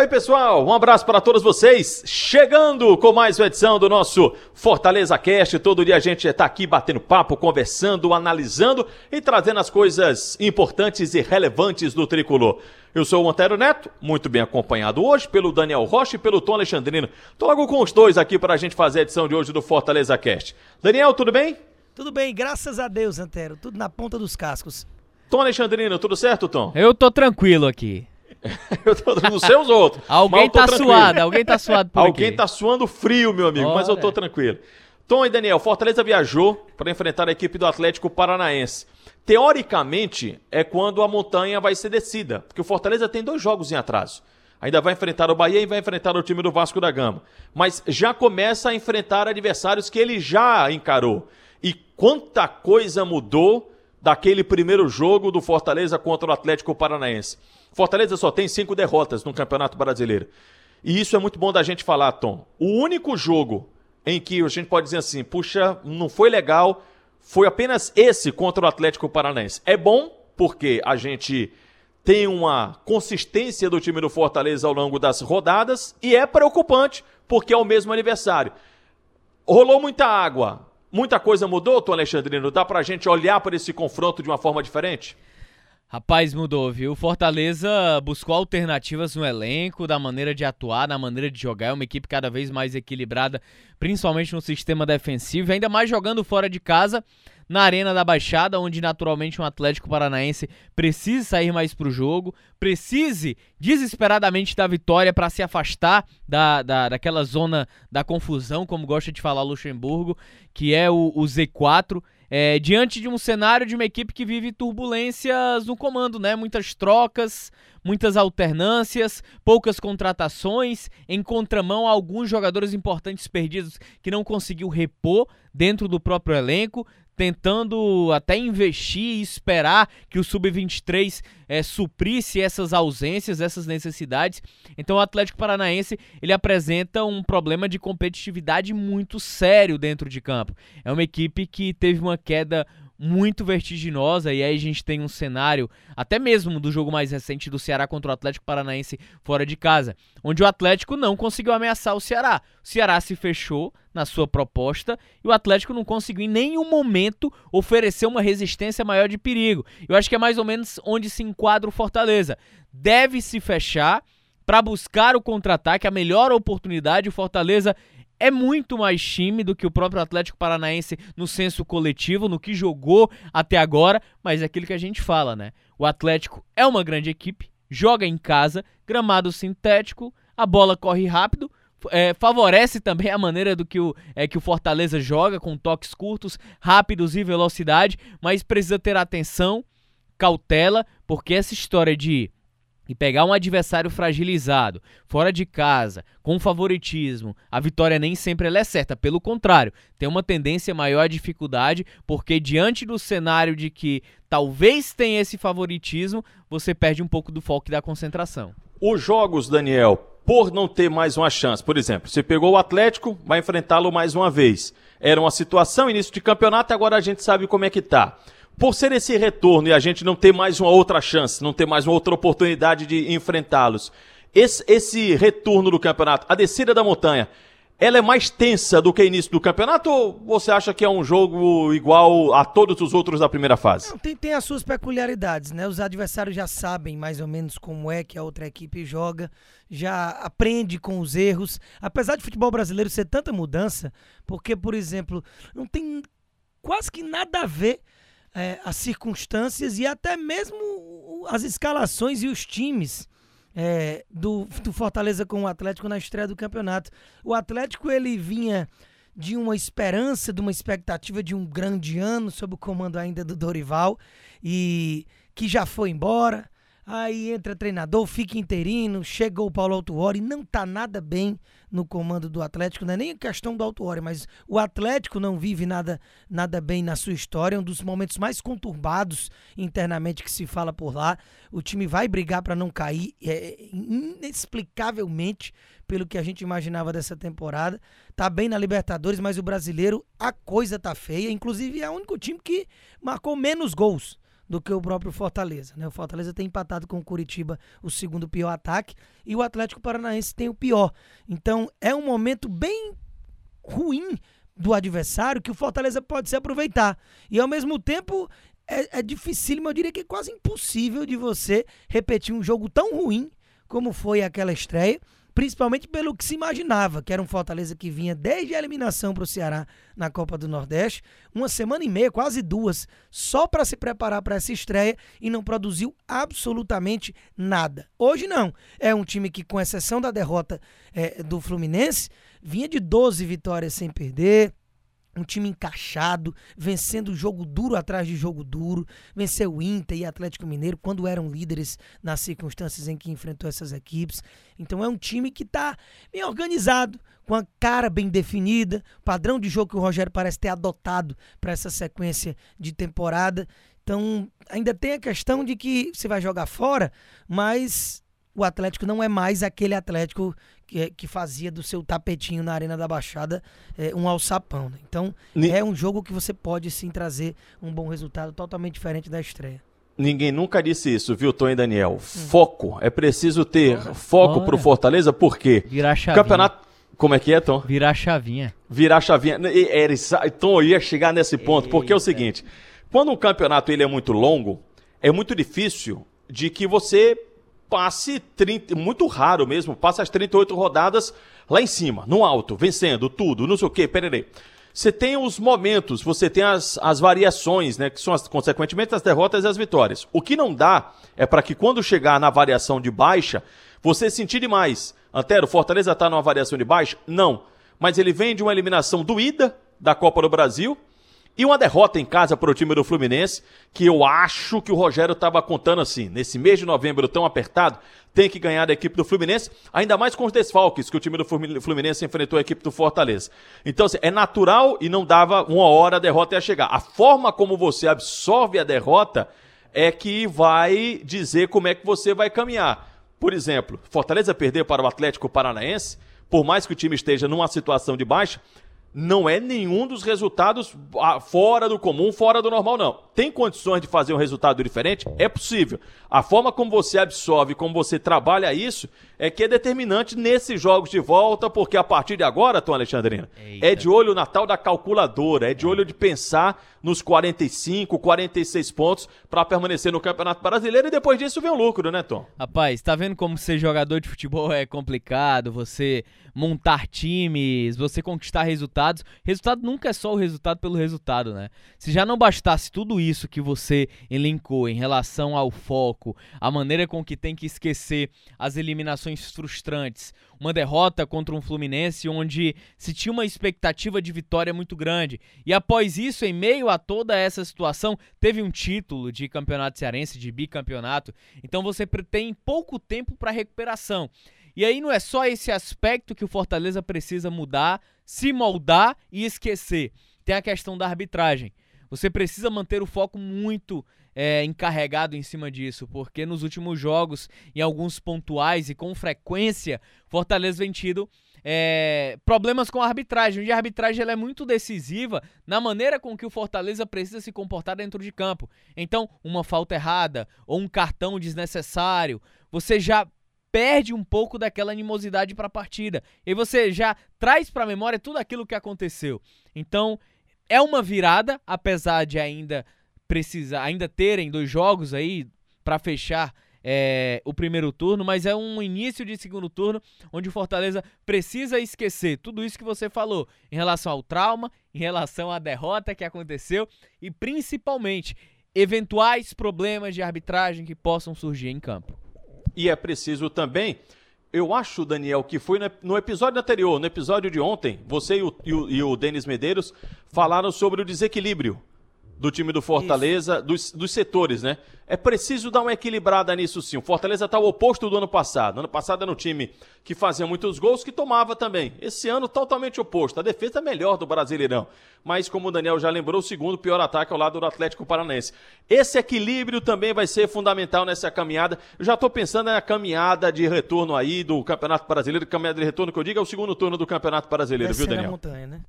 Oi, pessoal, um abraço para todos vocês. Chegando com mais uma edição do nosso Fortaleza Cast. Todo dia a gente está aqui batendo papo, conversando, analisando e trazendo as coisas importantes e relevantes do tricolor. Eu sou o Antero Neto, muito bem acompanhado hoje pelo Daniel Rocha e pelo Tom Alexandrino. Tô logo com os dois aqui para a gente fazer a edição de hoje do Fortaleza Cast. Daniel, tudo bem? Tudo bem, graças a Deus, Antero. Tudo na ponta dos cascos. Tom Alexandrino, tudo certo, Tom? Eu tô tranquilo aqui. eu tô não sei os outros. alguém tá tranquilo. suado, alguém tá suado por Alguém aqui. tá suando frio, meu amigo, Olha. mas eu tô tranquilo. Tom e Daniel, Fortaleza viajou para enfrentar a equipe do Atlético Paranaense. Teoricamente, é quando a montanha vai ser descida, porque o Fortaleza tem dois jogos em atraso. Ainda vai enfrentar o Bahia e vai enfrentar o time do Vasco da Gama. Mas já começa a enfrentar adversários que ele já encarou. E quanta coisa mudou daquele primeiro jogo do Fortaleza contra o Atlético Paranaense. Fortaleza só tem cinco derrotas no Campeonato Brasileiro. E isso é muito bom da gente falar, Tom. O único jogo em que a gente pode dizer assim, puxa, não foi legal, foi apenas esse contra o Atlético Paranaense. É bom porque a gente tem uma consistência do time do Fortaleza ao longo das rodadas e é preocupante porque é o mesmo aniversário. Rolou muita água, muita coisa mudou, Tom Alexandrino? Dá pra gente olhar para esse confronto de uma forma diferente? Rapaz, mudou, viu? Fortaleza buscou alternativas no elenco, da maneira de atuar, na maneira de jogar. É uma equipe cada vez mais equilibrada, principalmente no sistema defensivo, ainda mais jogando fora de casa, na Arena da Baixada, onde naturalmente um Atlético Paranaense precisa sair mais pro jogo, precise desesperadamente da vitória para se afastar da, da, daquela zona da confusão, como gosta de falar Luxemburgo, que é o, o Z4 é, diante de um cenário de uma equipe que vive turbulências no comando, né? Muitas trocas, muitas alternâncias, poucas contratações, em contramão alguns jogadores importantes perdidos que não conseguiu repor dentro do próprio elenco tentando até investir e esperar que o Sub-23 é, suprisse essas ausências, essas necessidades. Então o Atlético Paranaense ele apresenta um problema de competitividade muito sério dentro de campo. É uma equipe que teve uma queda muito vertiginosa e aí a gente tem um cenário até mesmo do jogo mais recente do Ceará contra o Atlético Paranaense fora de casa, onde o Atlético não conseguiu ameaçar o Ceará. O Ceará se fechou na sua proposta e o Atlético não conseguiu em nenhum momento oferecer uma resistência maior de perigo. Eu acho que é mais ou menos onde se enquadra o Fortaleza. Deve se fechar para buscar o contra-ataque, a melhor oportunidade. O Fortaleza é muito mais time do que o próprio Atlético Paranaense no senso coletivo, no que jogou até agora, mas é aquilo que a gente fala, né? O Atlético é uma grande equipe, joga em casa, gramado sintético, a bola corre rápido, é, favorece também a maneira do que o, é, que o Fortaleza joga, com toques curtos, rápidos e velocidade, mas precisa ter atenção, cautela, porque essa história de e pegar um adversário fragilizado, fora de casa, com favoritismo, a vitória nem sempre é certa. Pelo contrário, tem uma tendência maior à dificuldade, porque diante do cenário de que talvez tenha esse favoritismo, você perde um pouco do foco e da concentração. Os jogos, Daniel, por não ter mais uma chance, por exemplo, você pegou o Atlético, vai enfrentá-lo mais uma vez. Era uma situação, início de campeonato, agora a gente sabe como é que tá por ser esse retorno e a gente não ter mais uma outra chance, não ter mais uma outra oportunidade de enfrentá-los, esse, esse retorno do campeonato, a descida da montanha, ela é mais tensa do que o início do campeonato ou você acha que é um jogo igual a todos os outros da primeira fase? Não, tem, tem as suas peculiaridades, né? Os adversários já sabem mais ou menos como é que a outra equipe joga, já aprende com os erros. Apesar de futebol brasileiro ser tanta mudança, porque, por exemplo, não tem quase que nada a ver é, as circunstâncias e até mesmo as escalações e os times é, do, do Fortaleza com o Atlético na estreia do campeonato. O Atlético ele vinha de uma esperança, de uma expectativa de um grande ano sob o comando ainda do Dorival e que já foi embora. Aí entra treinador, fica interino, chega o Paulo Autuori, não tá nada bem no comando do Atlético, não é nem questão do Autuori, mas o Atlético não vive nada, nada bem na sua história, é um dos momentos mais conturbados internamente que se fala por lá. O time vai brigar para não cair, é, inexplicavelmente, pelo que a gente imaginava dessa temporada. Tá bem na Libertadores, mas o brasileiro, a coisa tá feia. Inclusive, é o único time que marcou menos gols do que o próprio Fortaleza. Né? O Fortaleza tem empatado com o Curitiba o segundo pior ataque e o Atlético Paranaense tem o pior. Então é um momento bem ruim do adversário que o Fortaleza pode se aproveitar. E ao mesmo tempo é, é dificílimo, eu diria que é quase impossível de você repetir um jogo tão ruim como foi aquela estreia principalmente pelo que se imaginava, que era um Fortaleza que vinha desde a eliminação para o Ceará na Copa do Nordeste, uma semana e meia, quase duas, só para se preparar para essa estreia e não produziu absolutamente nada. Hoje não. É um time que, com exceção da derrota é, do Fluminense, vinha de 12 vitórias sem perder um time encaixado, vencendo jogo duro atrás de jogo duro, venceu o Inter e Atlético Mineiro quando eram líderes nas circunstâncias em que enfrentou essas equipes. Então é um time que está bem organizado, com a cara bem definida, padrão de jogo que o Rogério parece ter adotado para essa sequência de temporada. Então ainda tem a questão de que você vai jogar fora, mas o Atlético não é mais aquele Atlético que, que fazia do seu tapetinho na Arena da Baixada é, um alçapão. Né? Então, Ni... é um jogo que você pode sim trazer um bom resultado totalmente diferente da estreia. Ninguém nunca disse isso, viu, Tom e Daniel? Hum. Foco. É preciso ter Ora. foco pro Fortaleza, por quê? Virar chavinha. Campeonato. Como é que é, Tom? Virar chavinha. Virar chavinha. Era, Tom, eu ia chegar nesse ponto, Eita. porque é o seguinte: quando um campeonato ele é muito longo, é muito difícil de que você passe 30, muito raro mesmo, passe as 38 rodadas lá em cima, no alto, vencendo tudo, não sei o que, peraí. Você tem os momentos, você tem as, as variações, né? Que são, as, consequentemente, as derrotas e as vitórias. O que não dá é para que quando chegar na variação de baixa, você sentir demais. Antero, Fortaleza está numa variação de baixa? Não. Mas ele vem de uma eliminação doída da Copa do Brasil, e uma derrota em casa para o time do Fluminense, que eu acho que o Rogério estava contando assim, nesse mês de novembro tão apertado, tem que ganhar da equipe do Fluminense, ainda mais com os desfalques que o time do Fluminense enfrentou a equipe do Fortaleza. Então, assim, é natural e não dava uma hora a derrota ia chegar. A forma como você absorve a derrota é que vai dizer como é que você vai caminhar. Por exemplo, Fortaleza perder para o Atlético Paranaense, por mais que o time esteja numa situação de baixa, não é nenhum dos resultados ah, fora do comum, fora do normal, não. Tem condições de fazer um resultado diferente? É possível. A forma como você absorve, como você trabalha isso, é que é determinante nesses jogos de volta, porque a partir de agora, Tom Alexandrina, Eita. é de olho na tal da calculadora, é de olho de pensar nos 45, 46 pontos para permanecer no Campeonato Brasileiro e depois disso vem o lucro, né, Tom? Rapaz, tá vendo como ser jogador de futebol é complicado, você montar times, você conquistar resultados. Resultado nunca é só o resultado pelo resultado, né? Se já não bastasse tudo isso que você elencou em relação ao foco, a maneira com que tem que esquecer as eliminações frustrantes, uma derrota contra um Fluminense onde se tinha uma expectativa de vitória muito grande. E após isso, em meio a toda essa situação, teve um título de campeonato cearense, de bicampeonato. Então você tem pouco tempo para recuperação. E aí não é só esse aspecto que o Fortaleza precisa mudar, se moldar e esquecer. Tem a questão da arbitragem. Você precisa manter o foco muito é, encarregado em cima disso, porque nos últimos jogos, em alguns pontuais e com frequência, Fortaleza vem tido é, problemas com a arbitragem, onde a arbitragem ela é muito decisiva na maneira com que o Fortaleza precisa se comportar dentro de campo. Então, uma falta errada ou um cartão desnecessário, você já perde um pouco daquela animosidade para a partida. E você já traz para a memória tudo aquilo que aconteceu. Então, é uma virada, apesar de ainda precisar, ainda terem dois jogos aí para fechar é, o primeiro turno, mas é um início de segundo turno onde o Fortaleza precisa esquecer tudo isso que você falou em relação ao trauma, em relação à derrota que aconteceu e principalmente eventuais problemas de arbitragem que possam surgir em campo. E é preciso também, eu acho, Daniel, que foi no episódio anterior, no episódio de ontem, você e o, e o, e o Denis Medeiros falaram sobre o desequilíbrio do time do Fortaleza, dos, dos, setores, né? É preciso dar uma equilibrada nisso sim. O Fortaleza está o oposto do ano passado. Ano passado era um time que fazia muitos gols, que tomava também. Esse ano, totalmente oposto. A defesa é melhor do Brasileirão. Mas, como o Daniel já lembrou, o segundo pior ataque ao lado do Atlético Paranaense. Esse equilíbrio também vai ser fundamental nessa caminhada. Eu já estou pensando na caminhada de retorno aí do Campeonato Brasileiro. Caminhada de retorno que eu digo é o segundo turno do Campeonato Brasileiro, viu, Daniel? montanha, né?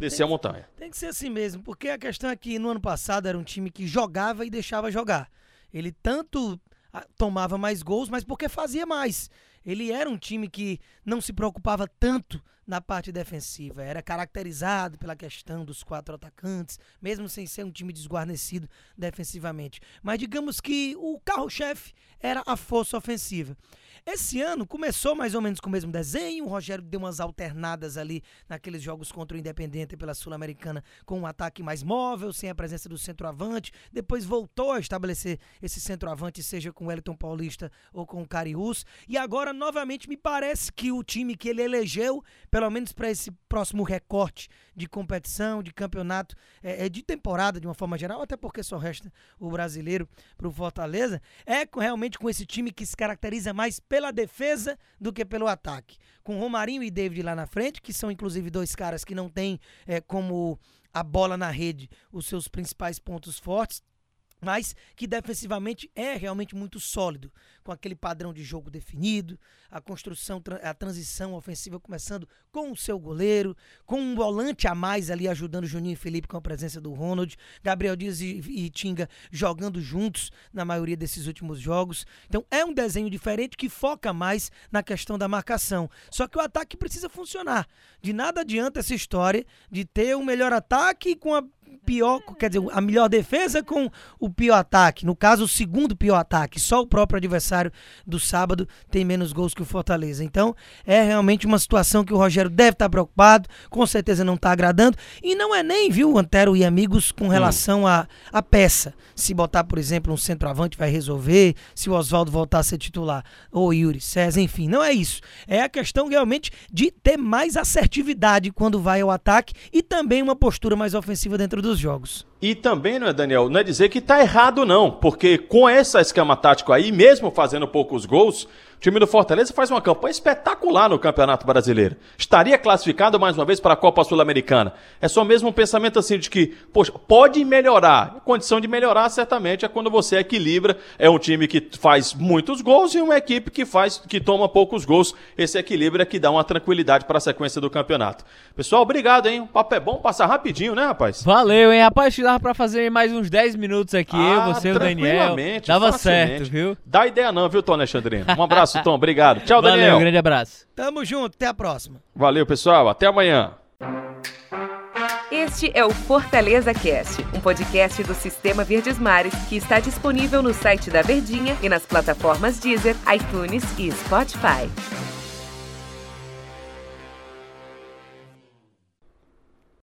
Descer a montanha. Tem que ser assim mesmo, porque a questão é que no ano passado era um time que jogava e deixava jogar. Ele tanto ah, tomava mais gols, mas porque fazia mais. Ele era um time que não se preocupava tanto na parte defensiva. Era caracterizado pela questão dos quatro atacantes, mesmo sem ser um time desguarnecido defensivamente. Mas digamos que o carro-chefe era a força ofensiva. Esse ano começou mais ou menos com o mesmo desenho. O Rogério deu umas alternadas ali naqueles jogos contra o Independente pela Sul-Americana com um ataque mais móvel, sem a presença do centroavante. Depois voltou a estabelecer esse centroavante, seja com o Wellington Paulista ou com o Cariús. E agora, novamente, me parece que o time que ele elegeu, pelo menos para esse próximo recorte de competição, de campeonato, é, é, de temporada de uma forma geral, até porque só resta o brasileiro para o Fortaleza, é realmente com esse time que se caracteriza mais pela defesa do que pelo ataque. Com Romarinho e David lá na frente, que são inclusive dois caras que não têm é, como a bola na rede os seus principais pontos fortes mas que defensivamente é realmente muito sólido, com aquele padrão de jogo definido, a construção, a transição ofensiva começando com o seu goleiro, com um volante a mais ali ajudando Juninho e Felipe com a presença do Ronald, Gabriel Dias e, e Tinga jogando juntos na maioria desses últimos jogos. Então é um desenho diferente que foca mais na questão da marcação. Só que o ataque precisa funcionar. De nada adianta essa história de ter o um melhor ataque com a pior, quer dizer, a melhor defesa com o pior ataque. No caso, o segundo pior ataque. Só o próprio adversário do sábado tem menos gols que o Fortaleza. Então, é realmente uma situação que o Rogério deve estar preocupado, com certeza não está agradando. E não é nem, viu, Antero e amigos, com relação à a, a, peça. Se botar, por exemplo, um centroavante vai resolver, se o Oswaldo voltar a ser titular, ou Yuri César, enfim, não é isso. É a questão realmente de ter mais assertividade quando vai ao ataque e também uma postura mais ofensiva dentro dos jogos. E também, não é, Daniel, não é dizer que está errado, não, porque com esse esquema tático aí, mesmo fazendo poucos gols, time do Fortaleza faz uma campanha espetacular no Campeonato Brasileiro. Estaria classificado mais uma vez para a Copa Sul-Americana. É só mesmo um pensamento assim de que, poxa, pode melhorar. A condição de melhorar, certamente, é quando você equilibra. É um time que faz muitos gols e uma equipe que faz, que toma poucos gols. Esse equilíbrio é que dá uma tranquilidade para a sequência do campeonato. Pessoal, obrigado, hein? O papo é bom, passar rapidinho, né, rapaz? Valeu, hein? Rapaz, dava para fazer mais uns 10 minutos aqui, ah, você e o Daniel. Dava certo, viu? Dá ideia não, viu, Tony Alexandrino? Um abraço abraço, Tom. Obrigado. Tchau, Valeu, Daniel. Um grande abraço. Tamo junto. Até a próxima. Valeu, pessoal. Até amanhã. Este é o Fortaleza Cast, um podcast do Sistema Verdes Mares que está disponível no site da Verdinha e nas plataformas Deezer, iTunes e Spotify.